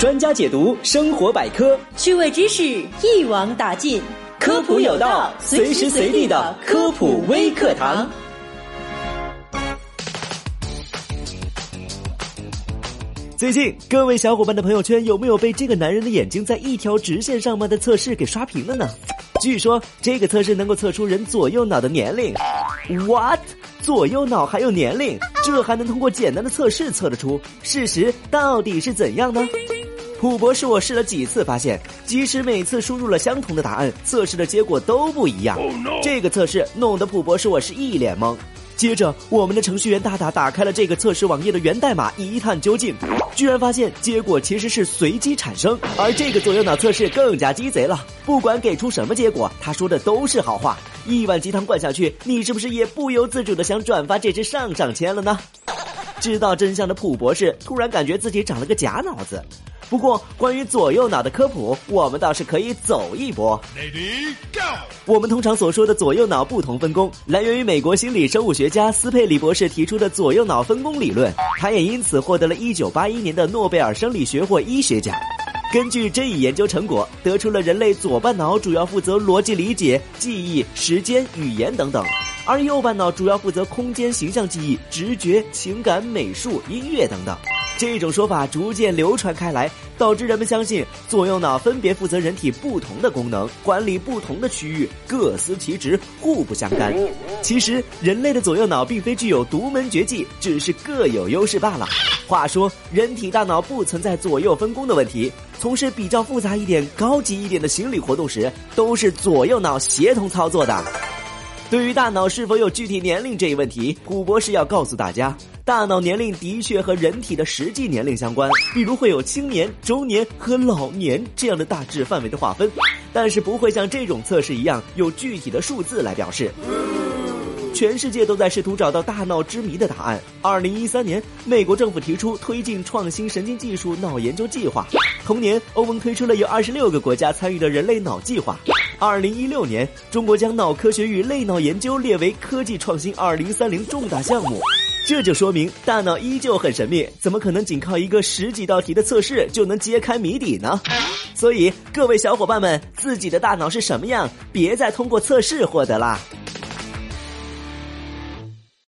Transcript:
专家解读生活百科，趣味知识一网打尽，科普有道，随时随地的科普微课堂。最近，各位小伙伴的朋友圈有没有被这个男人的眼睛在一条直线上吗的测试给刷屏了呢？据说这个测试能够测出人左右脑的年龄。What？左右脑还有年龄？这还能通过简单的测试测得出？事实到底是怎样呢？普博士，我试了几次，发现即使每次输入了相同的答案，测试的结果都不一样。这个测试弄得普博士我是一脸懵。接着，我们的程序员大大打开了这个测试网页的源代码，一探究竟，居然发现结果其实是随机产生。而这个左右脑测试更加鸡贼了，不管给出什么结果，他说的都是好话。一碗鸡汤灌下去，你是不是也不由自主的想转发这只上上签了呢？知道真相的普博士突然感觉自己长了个假脑子。不过，关于左右脑的科普，我们倒是可以走一波。我们通常所说的左右脑不同分工，来源于美国心理生物学家斯佩里博士提出的左右脑分工理论，他也因此获得了一九八一年的诺贝尔生理学或医学奖。根据这一研究成果，得出了人类左半脑主要负责逻辑理解、记忆、时间、语言等等，而右半脑主要负责空间、形象记忆、直觉、情感、美术、音乐等等。这种说法逐渐流传开来，导致人们相信左右脑分别负责人体不同的功能，管理不同的区域，各司其职，互不相干。其实，人类的左右脑并非具有独门绝技，只是各有优势罢了。话说，人体大脑不存在左右分工的问题，从事比较复杂一点、高级一点的心理活动时，都是左右脑协同操作的。对于大脑是否有具体年龄这一问题，普博士要告诉大家，大脑年龄的确和人体的实际年龄相关，比如会有青年、中年和老年这样的大致范围的划分，但是不会像这种测试一样有具体的数字来表示。全世界都在试图找到大脑之谜的答案。二零一三年，美国政府提出推进创新神经技术脑研究计划。同年，欧盟推出了有二十六个国家参与的人类脑计划。二零一六年，中国将脑科学与类脑研究列为科技创新二零三零重大项目。这就说明大脑依旧很神秘，怎么可能仅靠一个十几道题的测试就能揭开谜底呢？所以，各位小伙伴们，自己的大脑是什么样，别再通过测试获得啦。